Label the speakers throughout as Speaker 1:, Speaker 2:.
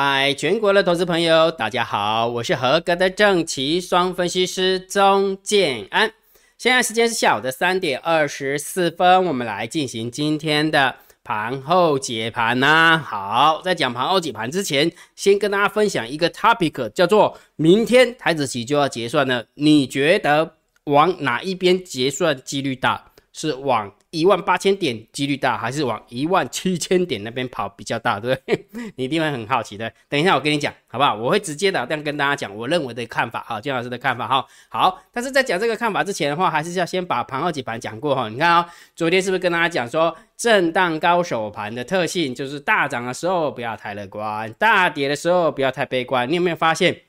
Speaker 1: 嗨，全国的投资朋友，大家好，我是合格的正奇双分析师钟建安。现在时间是下午的三点二十四分，我们来进行今天的盘后解盘呐。好，在讲盘后解盘之前，先跟大家分享一个 topic，叫做明天台子期就要结算了，你觉得往哪一边结算几率大？是往一万八千点几率大，还是往一万七千点那边跑比较大，对不对？你一定会很好奇的。等一下我跟你讲，好不好？我会直接的这样跟大家讲，我认为的看法哈，金老师的看法哈。好，但是在讲这个看法之前的话，还是要先把盘后几盘讲过哈。你看啊，昨天是不是跟大家讲说，震荡高手盘的特性就是大涨的时候不要太乐观，大跌的时候不要太悲观。你有没有发现？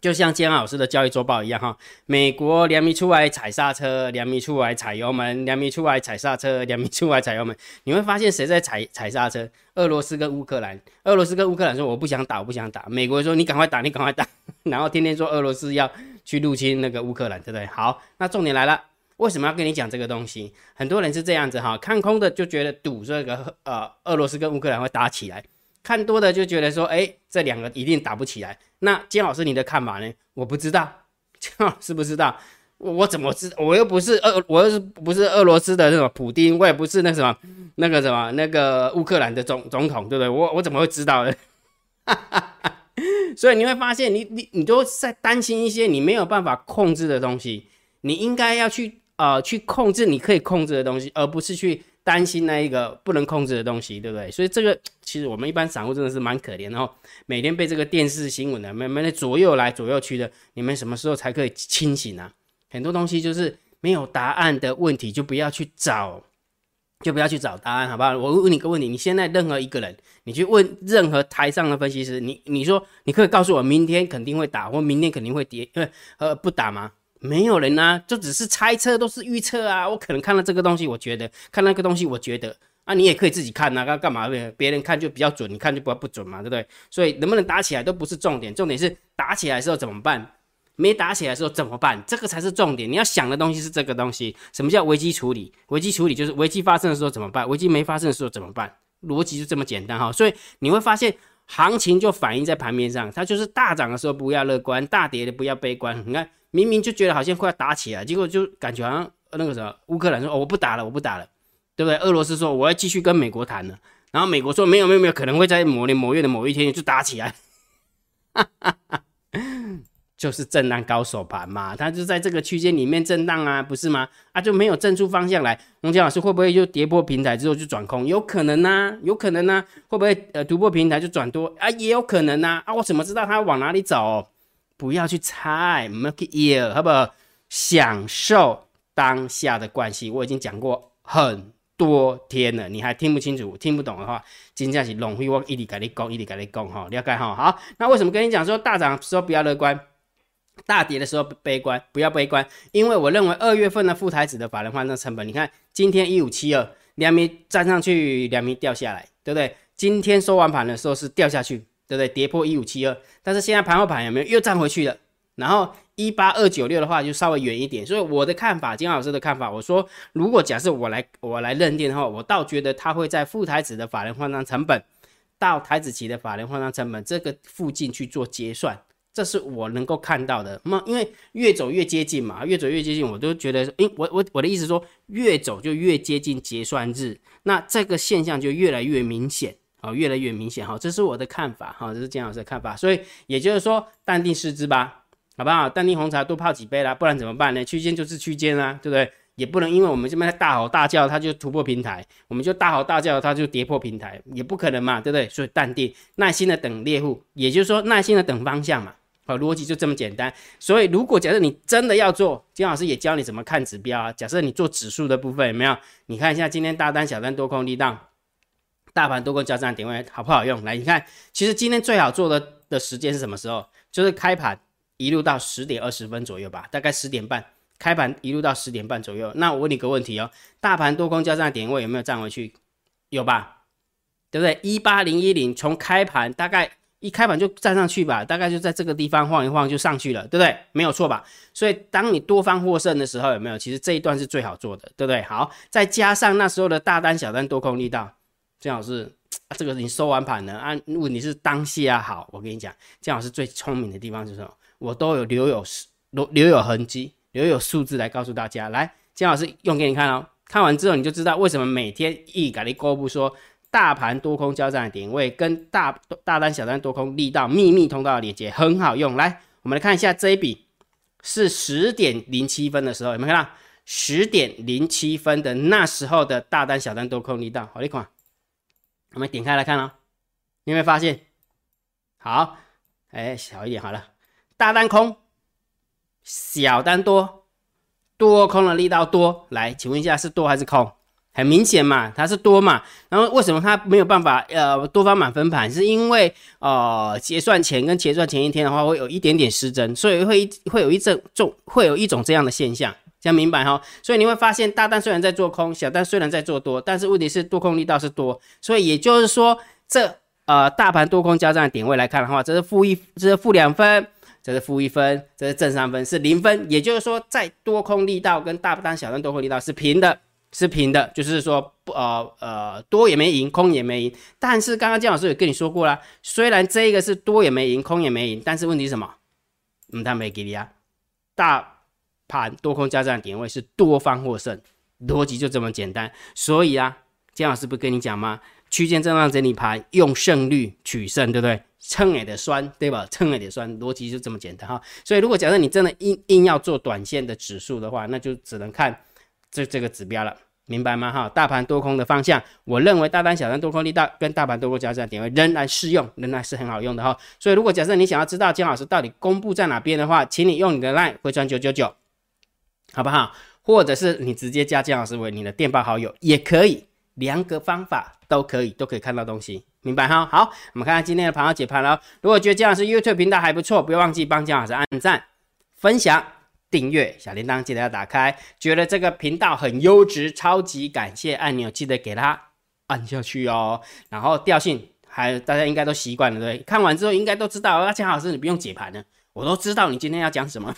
Speaker 1: 就像建安老师的交易周报一样哈，美国两米出来踩刹车，两米出来踩油门，两米出来踩刹车，两米出来踩油门。你会发现谁在踩踩刹车？俄罗斯跟乌克兰。俄罗斯跟乌克兰说我不想打，我不想打。美国说你赶快打，你赶快打。然后天天说俄罗斯要去入侵那个乌克兰，对不对？好，那重点来了，为什么要跟你讲这个东西？很多人是这样子哈，看空的就觉得赌这个呃俄罗斯跟乌克兰会打起来。看多的就觉得说，哎，这两个一定打不起来。那金老师你的看法呢？我不知道，金老师不知道，我怎么知？我又不是俄，我又是不是俄罗斯的那种普丁，我也不是那什么那个什么那个乌克兰的总总统，对不对？我我怎么会知道呢？所以你会发现，你你你都在担心一些你没有办法控制的东西，你应该要去呃去控制你可以控制的东西，而不是去。担心那一个不能控制的东西，对不对？所以这个 其实我们一般散户真的是蛮可怜，然后每天被这个电视新闻的慢慢的左右来左右去的，你们什么时候才可以清醒啊？很多东西就是没有答案的问题，就不要去找，就不要去找答案，好不好？我问你个问题，你现在任何一个人，你去问任何台上的分析师，你你说你可以告诉我明天肯定会打，或明天肯定会跌，因为呃不打吗？没有人啊，就只是猜测，都是预测啊。我可能看到这个东西，我觉得看那个东西，我觉得啊，你也可以自己看啊，干干嘛？别人看就比较准，你看就不不准嘛，对不对？所以能不能打起来都不是重点，重点是打起来的时候怎么办？没打起来的时候怎么办？这个才是重点。你要想的东西是这个东西。什么叫危机处理？危机处理就是危机发生的时候怎么办？危机没发生的时候怎么办？逻辑就这么简单哈。所以你会发现行情就反映在盘面上，它就是大涨的时候不要乐观，大跌的不要悲观。你看。明明就觉得好像快要打起来，结果就感觉好像那个什么乌克兰说哦我不打了我不打了，对不对？俄罗斯说我要继续跟美国谈了，然后美国说没有没有没有可能会在某年某月的某一天就打起来，哈哈哈就是震荡高手盘嘛，它就在这个区间里面震荡啊，不是吗？啊就没有震出方向来，洪江老师会不会就跌破平台之后就转空？有可能呐，有可能呐，会不会呃突破平台就转多啊？也有可能呐，啊我怎么知道它往哪里走？不要去猜，make it，好不好？享受当下的关系，我已经讲过很多天了，你还听不清楚、听不懂的话，今天是龙飞我一直跟你讲，一直跟你讲哈，了解哈。好，那为什么跟你讲说大涨时候不要乐观，大跌的时候悲观？不要悲观，因为我认为二月份的副台子的法人换算成本，你看今天一五七二，两米站上去，两米掉下来，对不对？今天收完盘的时候是掉下去。对不对？跌破一五七二，但是现在盘后盘有没有又站回去了？然后一八二九六的话就稍微远一点，所以我的看法，金老师的看法，我说如果假设我来我来认定的话，我倒觉得它会在副台子的法人换算成本到台子期的法人换算成本这个附近去做结算，这是我能够看到的。那么因为越走越接近嘛，越走越接近，我都觉得，诶，我我我的意思说，越走就越接近结算日，那这个现象就越来越明显。哦，越来越明显哈，这是我的看法哈，这是姜老师的看法，所以也就是说，淡定试之吧，好不好？淡定红茶多泡几杯啦，不然怎么办呢？区间就是区间啊，对不对？也不能因为我们这边大吼大叫，它就突破平台，我们就大吼大叫，它就跌破平台，也不可能嘛，对不对？所以淡定，耐心的等猎户，也就是说耐心的等方向嘛，好，逻辑就这么简单。所以如果假设你真的要做，金老师也教你怎么看指标啊。假设你做指数的部分有没有？你看一下今天大单、小单、多空力档。大盘多空交战点位好不好用？来，你看，其实今天最好做的的时间是什么时候？就是开盘一路到十点二十分左右吧，大概十点半开盘一路到十点半左右。那我问你个问题哦，大盘多空交战点位有没有站回去？有吧？对不对？一八零一零从开盘大概一开盘就站上去吧，大概就在这个地方晃一晃就上去了，对不对？没有错吧？所以当你多方获胜的时候，有没有？其实这一段是最好做的，对不对？好，再加上那时候的大单小单多空力道。正好是这个你收完盘了啊，问题是当下好，我跟你讲，姜老师最聪明的地方是什么？我都有留有留留有痕迹，留有数字来告诉大家。来，姜老师用给你看哦，看完之后你就知道为什么每天一改你公布说大盘多空交战的点位跟大大单小单多空力道秘密通道的连接很好用。来，我们来看一下这一笔是十点零七分的时候，有没有看到？十点零七分的那时候的大单小单多空力道，好一款。我们点开来看哦，你有没有发现？好，哎，小一点好了，大单空，小单多，多空的力道多。来，请问一下是多还是空？很明显嘛，它是多嘛。然后为什么它没有办法呃多方满分盘？是因为呃结算前跟结算前一天的话会有一点点失真，所以会会有一阵重会有一种这样的现象。这样明白哈，所以你会发现大单虽然在做空，小单虽然在做多，但是问题是多空力道是多，所以也就是说，这呃大盘多空交战点位来看的话，这是负一，这是负两分，这是负一分，这是正三分，是零分。也就是说，在多空力道跟大单小单多空力道是平的，是平的，就是说不呃呃多也没赢，空也没赢。但是刚刚姜老师也跟你说过了，虽然这个是多也没赢，空也没赢，但是问题是什么？嗯，他没给你啊，大。盘多空交战点位是多方获胜，逻辑就这么简单。所以啊，姜老师不跟你讲吗？区间震荡整理盘用胜率取胜，对不对？称也得酸，对吧？称也得酸，逻辑就这么简单哈。所以如果假设你真的硬硬要做短线的指数的话，那就只能看这这个指标了，明白吗？哈，大盘多空的方向，我认为大单小单多空力道跟大盘多空交战点位仍然适用，仍然是很好用的哈。所以如果假设你想要知道姜老师到底公布在哪边的话，请你用你的 line 回传九九九。好不好？或者是你直接加姜老师为你的电报好友也可以，两个方法都可以，都可以看到东西，明白哈？好，我们看看今天的盘号解盘了。如果觉得姜老师 YouTube 频道还不错，不要忘记帮姜老师按赞、分享、订阅，小铃铛记得要打开。觉得这个频道很优质，超级感谢按钮记得给它按下去哦。然后调性还大家应该都习惯了，对？看完之后应该都知道，那姜老师你不用解盘了，我都知道你今天要讲什么。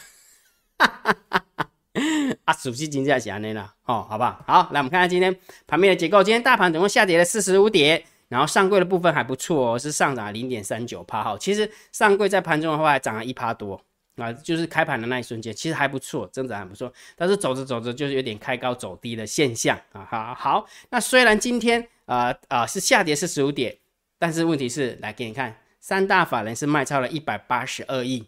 Speaker 1: 哈哈哈哈。啊，熟悉金价是安尼啦，哦，好不好？好，来我们看看今天盘面的结构。今天大盘总共下跌了四十五点，然后上柜的部分还不错哦，是上涨零点三九趴。哈，其实上柜在盘中的话还涨了一趴多啊，就是开盘的那一瞬间，其实还不错，增长还不错。但是走着走着就是有点开高走低的现象啊。好，好，那虽然今天啊啊是下跌四十五点，但是问题是来给你看，三大法人是卖超了一百八十二亿。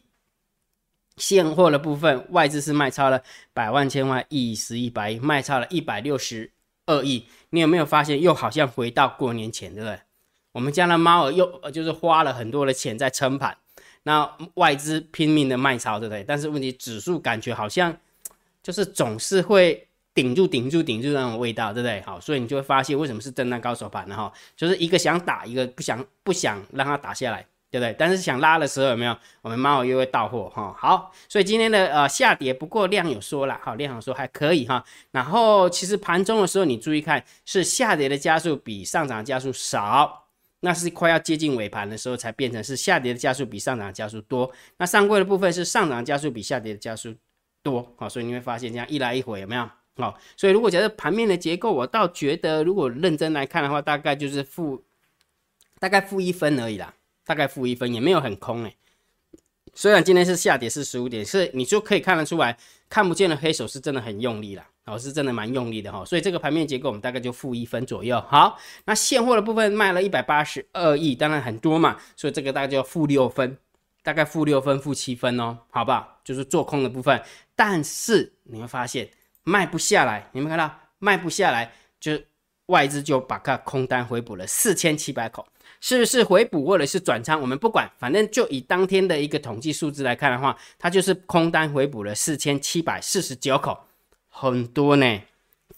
Speaker 1: 现货的部分，外资是卖超了百万千万亿十亿百亿，卖超了一百六十二亿。你有没有发现，又好像回到过年前，对不对？我们家的猫儿又就是花了很多的钱在撑盘，那外资拼命的卖超，对不对？但是问题，指数感觉好像就是总是会顶住、顶住、顶住那种味道，对不对？好，所以你就会发现为什么是震荡高手盘呢？哈，就是一个想打，一个不想不想让它打下来。对不对？但是想拉的时候有没有？我们猫又会到货哈。好，所以今天的呃下跌，不过量有缩了，好量有说还可以哈。然后其实盘中的时候，你注意看，是下跌的加速比上涨加速少，那是快要接近尾盘的时候才变成是下跌的加速比上涨加速多。那上柜的部分是上涨加速比下跌的加速多，好，所以你会发现这样一来一回有没有？好，所以如果假设盘面的结构，我倒觉得如果认真来看的话，大概就是负大概负一分而已啦。大概负一分也没有很空哎，虽然今天是下跌是十五点，是你就可以看得出来，看不见的黑手是真的很用力了，哦，是真的蛮用力的哈，所以这个盘面结构我们大概就负一分左右。好，那现货的部分卖了一百八十二亿，当然很多嘛，所以这个大概就负六分，大概负六分、负七分哦，好不好？就是做空的部分，但是你会发现卖不下来，你们看到卖不下来，就外资就把它空单回补了四千七百口。是不是回补或者是转仓？我们不管，反正就以当天的一个统计数字来看的话，它就是空单回补了四千七百四十九口，很多呢，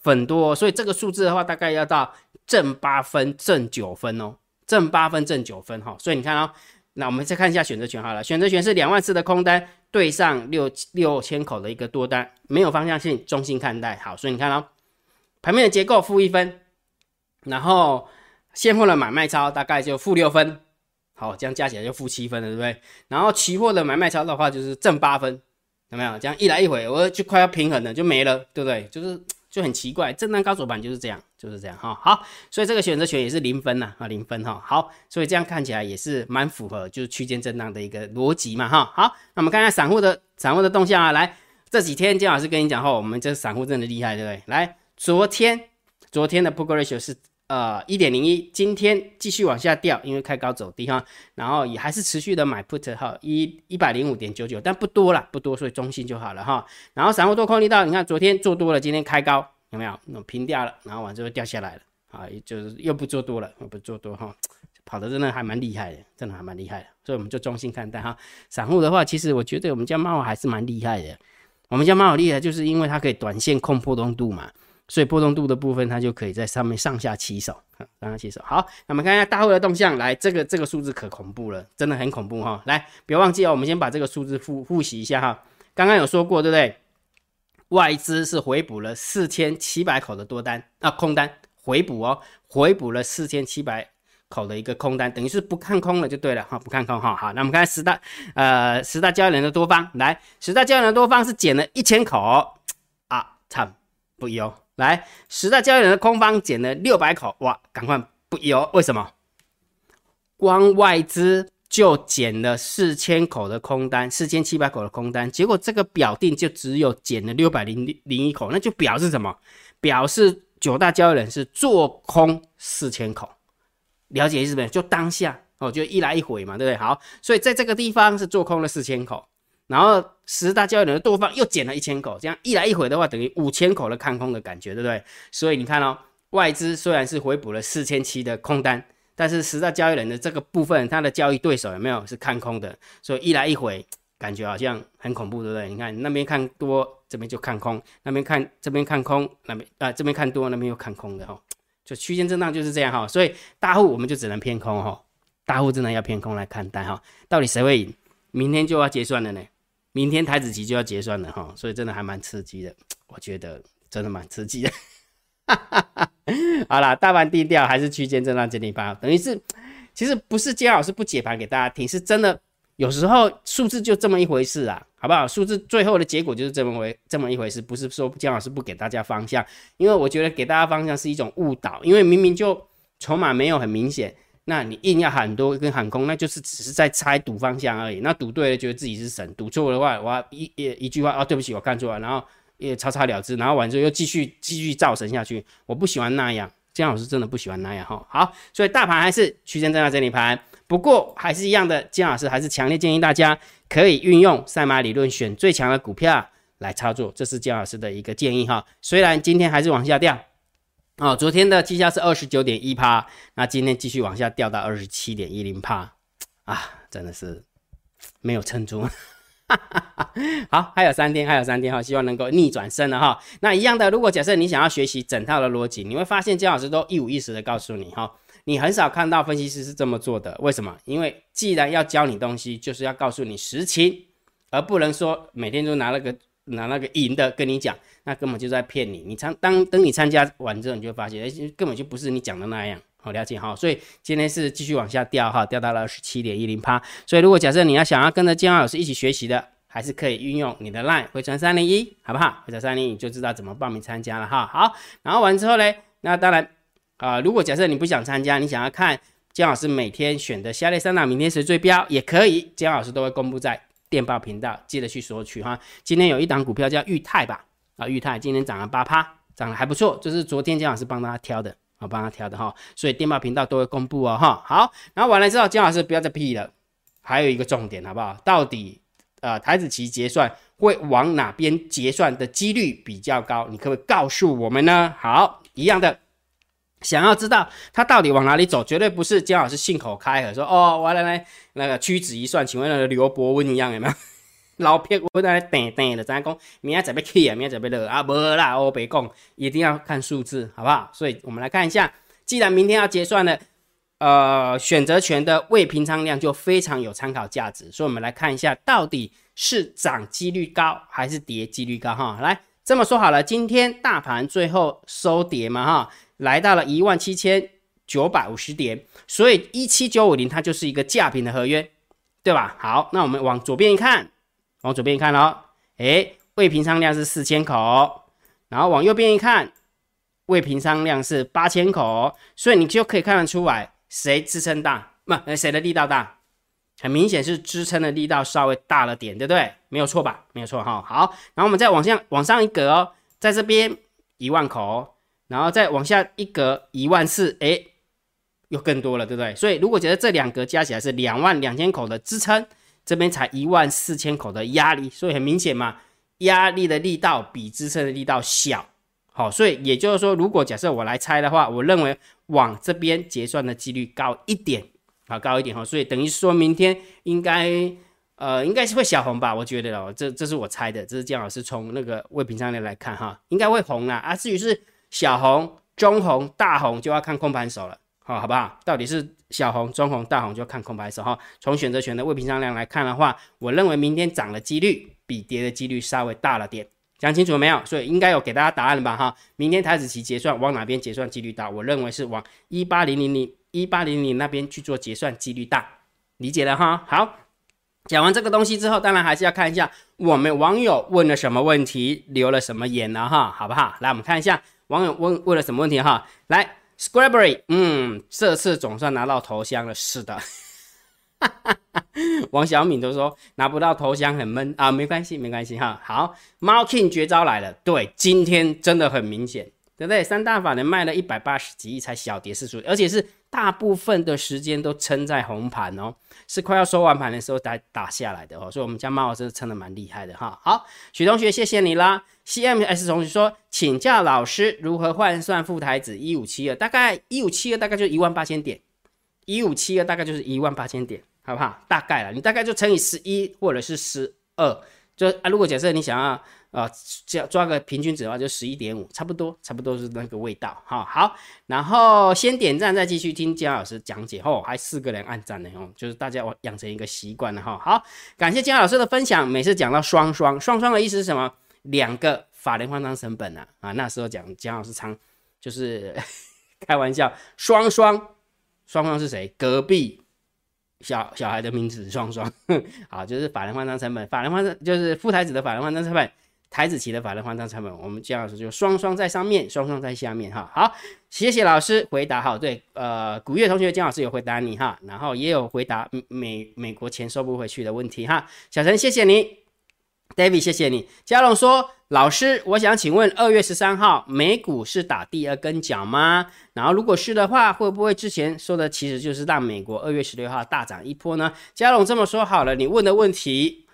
Speaker 1: 很多。所以这个数字的话，大概要到正八分、正九分哦，正八分、正九分哈。所以你看哦，那我们再看一下选择权好了，选择权是两万次的空单对上六六千口的一个多单，没有方向性，中性看待。好，所以你看哦，盘面的结构负一分，然后。现货的买卖超大概就负六分，好，这样加起来就负七分了，对不对？然后期货的买卖超的话就是正八分，有没有？这样一来一回，我就快要平衡了，就没了，对不对？就是就很奇怪，震荡高手盘就是这样，就是这样哈。好，所以这个选择权也是零分呐啊，零分哈。好，所以这样看起来也是蛮符合就是区间震荡的一个逻辑嘛哈。好，那我们看看散户的散户的动向啊，来这几天姜老师跟你讲哈，我们这散户真的厉害，对不对？来，昨天昨天的 p u ratio 是。呃，一点零一，今天继续往下掉，因为开高走低哈，然后也还是持续的买 put 哈，一一百零五点九九，但不多了，不多，所以中性就好了哈。然后散户多空力道，你看昨天做多了，今天开高有没有？那平掉了，然后完之后掉下来了，啊，就是又不做多了，又不做多哈，跑的真的还蛮厉害的，真的还蛮厉害的，所以我们就中性看待哈。散户的话，其实我觉得我们家猫还是蛮厉害的，我们家猫厉害，就是因为它可以短线控波动度嘛。所以波动度的部分，它就可以在上面上下起手，上下起手。好，那我们看一下大户的动向。来，这个这个数字可恐怖了，真的很恐怖哈。来，别忘记哦，我们先把这个数字复复习一下哈。刚刚有说过，对不对？外资是回补了四千七百口的多单啊，空单回补哦，回补了四千七百口的一个空单，等于是不看空了就对了哈，不看空哈。好，那我们看十大呃十大交易人的多方，来，十大交易人的多方是减了一千口啊，惨不优。来，十大交易人的空方减了六百口，哇，赶快不有？为什么？光外资就减了四千口的空单，四千七百口的空单，结果这个表定就只有减了六百零零一口，那就表示什么？表示九大交易人是做空四千口，了解意思没？就当下哦，就一来一回嘛，对不对？好，所以在这个地方是做空了四千口。然后十大交易人的多方又减了一千口，这样一来一回的话，等于五千口的看空的感觉，对不对？所以你看哦，外资虽然是回补了四千七的空单，但是十大交易人的这个部分，他的交易对手有没有是看空的？所以一来一回，感觉好像很恐怖，对不对？你看那边看多，这边就看空；那边看这边看空，那边啊这边看多，那边又看空的哈。就区间震荡就是这样哈。所以大户我们就只能偏空哈，大户真的要偏空来看待哈。到底谁会赢？明天就要结算了呢。明天台子期就要结算了哈，所以真的还蛮刺激的，我觉得真的蛮刺激的。好啦，大盘低调还是区间震荡整理盘，等于是其实不是姜老师不解盘给大家听，是真的有时候数字就这么一回事啊，好不好？数字最后的结果就是这么回这么一回事，不是说姜老师不给大家方向，因为我觉得给大家方向是一种误导，因为明明就筹码没有很明显。那你硬要喊多跟喊空，那就是只是在猜赌方向而已。那赌对了，觉得自己是神；赌错的话，我一一一句话啊，对不起，我看错了，然后也草草了之，然后完之后又继续继续造神下去。我不喜欢那样，姜老师真的不喜欢那样哈。好，所以大盘还是区间震荡整理盘，不过还是一样的，金老师还是强烈建议大家可以运用赛马理论，选最强的股票来操作，这是姜老师的一个建议哈。虽然今天还是往下掉。哦，昨天的绩效是二十九点一帕，那今天继续往下掉到二十七点一零帕，啊，真的是没有撑住。好，还有三天，还有三天哈，希望能够逆转胜了哈。那一样的，如果假设你想要学习整套的逻辑，你会发现姜老师都一五一十的告诉你哈，你很少看到分析师是这么做的。为什么？因为既然要教你东西，就是要告诉你实情，而不能说每天都拿那个拿那个赢的跟你讲。那根本就在骗你，你参当等你参加完之后，你就发现，哎，根本就不是你讲的那样，好了解哈。所以今天是继续往下掉哈，掉到了十七点一零八。所以如果假设你要想要跟着金老师一起学习的，还是可以运用你的 line 回传三零一，好不好？回传三零一你就知道怎么报名参加了哈。好，然后完之后呢，那当然啊，如果假设你不想参加，你想要看姜老师每天选的下列三档明天谁最标也可以，姜老师都会公布在电报频道，记得去索取哈。今天有一档股票叫裕泰吧。啊，裕泰今天涨了八趴，涨得还不错，就是昨天姜老师帮他挑的，啊，帮他挑的哈，所以电报频道都会公布哦，哈，好，然后完了之后，姜老师不要再屁了，还有一个重点，好不好？到底呃台子期结算会往哪边结算的几率比较高？你可不可以告诉我们呢？好，一样的，想要知道它到底往哪里走，绝对不是姜老师信口开河说哦，我来来，那个屈指一算，请问那个刘伯温一样有没有？老撇我在那等等的，咱讲明仔准备去啊，明仔准备落啊，无啦，我别讲，一定要看数字，好不好？所以我们来看一下，既然明天要结算了，呃，选择权的未平仓量就非常有参考价值，所以我们来看一下，到底是涨几率高还是跌几率高哈？来，这么说好了，今天大盘最后收跌嘛哈，来到了一万七千九百五十点，所以一七九五零它就是一个价平的合约，对吧？好，那我们往左边一看。往左边一看哦，哎，未平仓量是四千口，然后往右边一看，未平仓量是八千口，所以你就可以看得出来谁支撑大，不，谁的力道大，很明显是支撑的力道稍微大了点，对不对？没有错吧？没有错哈。好，然后我们再往下往上一格哦，在这边一万口，然后再往下一格一万四，哎，又更多了，对不对？所以如果觉得这两格加起来是两万两千口的支撑，这边才一万四千口的压力，所以很明显嘛。压力的力道比支撑的力道小，好，所以也就是说，如果假设我来猜的话，我认为往这边结算的几率高一点，好高一点哈，所以等于说明天应该呃应该是会小红吧，我觉得哦，这这是我猜的，这是姜老师从那个未平仓量来看哈，应该会红啦啊，至于是小红、中红、大红就要看空盘手了，好，好不好？到底是小红、中红、大红就看空盘手哈。从选择权的未平仓量来看的话，我认为明天涨的几率。比跌的几率稍微大了点，讲清楚了没有？所以应该有给大家答案了吧？哈，明天台子期结算往哪边结算几率大？我认为是往一八零零零一八零零那边去做结算几率大，理解了哈？好，讲完这个东西之后，当然还是要看一下我们网友问了什么问题，留了什么言了哈，好不好？来，我们看一下网友问问了什么问题哈。来，Scrabbery，嗯，这次总算拿到头香了，是的。王小敏都说拿不到头香很闷啊，没关系，没关系哈。好，猫 king 绝招来了，对，今天真的很明显，对不对？三大法人卖了一百八十几亿才小跌四十，而且是大部分的时间都撑在红盘哦，是快要收完盘的时候才打下来的哦，所以我们家猫老师撑的蛮厉害的哈。好，许同学谢谢你啦。CMS 同学说，请教老师如何换算副台子一五七二，大概一五七二大概就一万八千点，一五七二大概就是一万八千点。好不好？大概了，你大概就乘以十一或者是十二，就啊，如果假设你想要呃，抓抓个平均值的话，就十一点五，差不多，差不多是那个味道。哈，好，然后先点赞，再继续听姜老师讲解。哦，还四个人按赞呢，哦，就是大家养成一个习惯了哈。好，感谢姜老师的分享。每次讲到双双双双的意思是什么？两个法人换仓成本啊啊，那时候讲姜老师常就是 开玩笑，双双双双是谁？隔壁。小小孩的名字双双，好，就是法人换仓成本，法人换仓就是副台子的法人换仓成本，台子旗的法人换仓成本，我们姜老师就双双在上面，双双在下面哈。好，谢谢老师回答，好，对，呃，古月同学姜老师有回答你哈，然后也有回答美美国钱收不回去的问题哈，小陈谢谢你。David，谢谢你。嘉龙说：“老师，我想请问，二月十三号美股是打第二根脚吗？然后如果是的话，会不会之前说的其实就是让美国二月十六号大涨一波呢？”嘉龙这么说好了，你问的问题，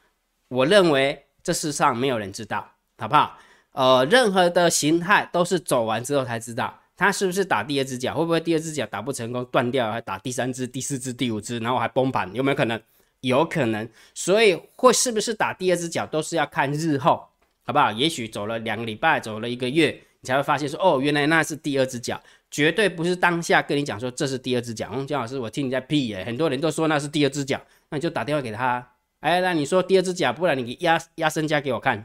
Speaker 1: 我认为这世上没有人知道，好不好？呃，任何的形态都是走完之后才知道，它是不是打第二只脚，会不会第二只脚打不成功断掉，还打第三只、第四只、第五只，然后还崩盘，有没有可能？有可能，所以会是不是打第二只脚都是要看日后，好不好？也许走了两个礼拜，走了一个月，你才会发现说，哦，原来那是第二只脚，绝对不是当下跟你讲说这是第二只脚。嗯，姜老师，我听你在屁耶，很多人都说那是第二只脚，那你就打电话给他，哎，那你说第二只脚，不然你压压身家给我看，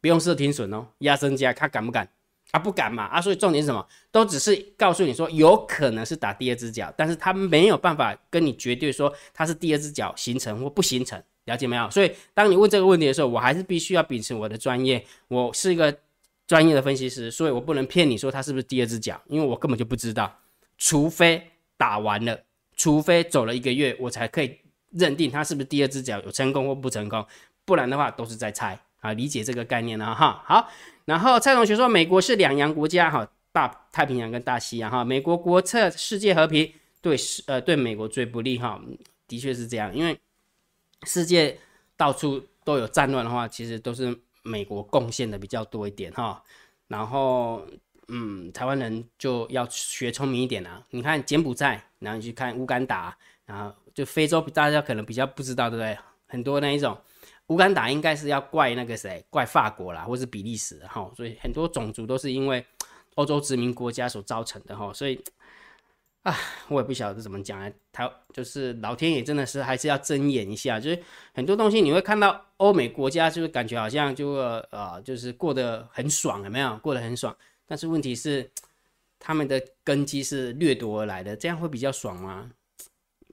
Speaker 1: 不用设停损哦，压身家他敢不敢？啊，不敢嘛啊，所以重点是什么？都只是告诉你说有可能是打第二只脚，但是他没有办法跟你绝对说它是第二只脚形成或不形成，了解没有？所以当你问这个问题的时候，我还是必须要秉持我的专业，我是一个专业的分析师，所以我不能骗你说它是不是第二只脚，因为我根本就不知道，除非打完了，除非走了一个月，我才可以认定它是不是第二只脚有成功或不成功，不然的话都是在猜啊，理解这个概念了哈，好。然后蔡同学说，美国是两洋国家，哈，大太平洋跟大西洋，哈，美国国策世界和平，对世呃对美国最不利，哈，的确是这样，因为世界到处都有战乱的话，其实都是美国贡献的比较多一点，哈，然后嗯，台湾人就要学聪明一点啊，你看柬埔寨，然后你去看乌干达，然后就非洲，大家可能比较不知道，对不对？很多那一种。乌干达应该是要怪那个谁，怪法国啦，或是比利时哈，所以很多种族都是因为欧洲殖民国家所造成的哈，所以啊，我也不晓得怎么讲啊，他就是老天爷真的是还是要睁眼一下，就是很多东西你会看到欧美国家就是感觉好像就呃就是过得很爽，有没有？过得很爽，但是问题是他们的根基是掠夺而来的，这样会比较爽吗？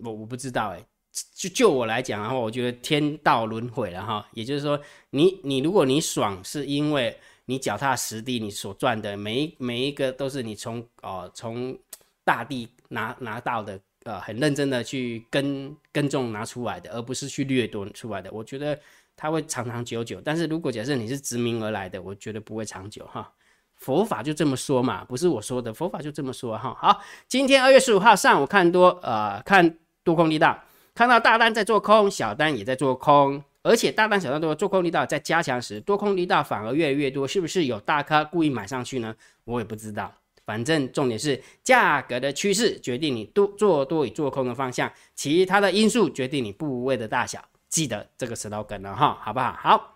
Speaker 1: 我我不知道哎。就就我来讲的话，我觉得天道轮回了哈，也就是说，你你如果你爽是因为你脚踏实地，你所赚的每一每一个都是你从哦从大地拿拿到的，呃，很认真的去耕耕种拿出来的，而不是去掠夺出来的。我觉得它会长长久久。但是如果假设你是殖民而来的，我觉得不会长久哈。佛法就这么说嘛，不是我说的，佛法就这么说哈。好，今天二月十五号上午看多，呃，看多空力道，看到大单在做空，小单也在做空，而且大单小单都做空力道在加强时，多空力道反而越来越多，是不是有大咖故意买上去呢？我也不知道，反正重点是价格的趋势决定你多做多与做空的方向，其他的因素决定你部位的大小，记得这个石头梗了哈，好不好？好。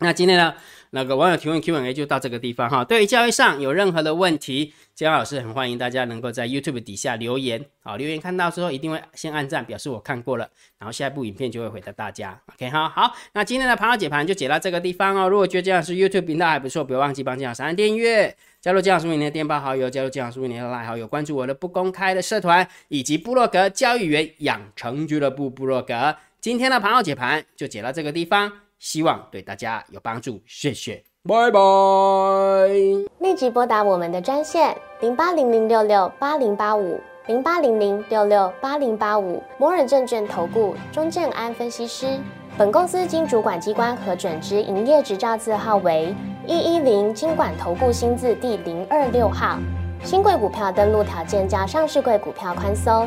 Speaker 1: 那今天呢，那个网友提问 Q&A 就到这个地方哈。对于交易上有任何的问题，姜老师很欢迎大家能够在 YouTube 底下留言好，留言看到之后一定会先按赞，表示我看过了，然后下一部影片就会回答大家。OK 哈，好，那今天的盘后解盘就解到这个地方哦。如果觉得姜老师 YouTube 频道还不错，不要忘记帮姜老师按订阅，加入姜老师为你的电报好友，加入姜老师为你的赖好友，关注我的不公开的社团以及部落格交易员养成俱乐部部落格。今天的盘后解盘就解到这个地方。希望对大家有帮助，谢谢，拜拜。
Speaker 2: 立即拨打我们的专线零八零零六六八零八五零八零零六六八零八五摩尔证券投顾钟正安分析师。本公司经主管机关核准之营业执照字号为一一零金管投顾新字第零二六号。新贵股票登录条件较上市贵股票宽松。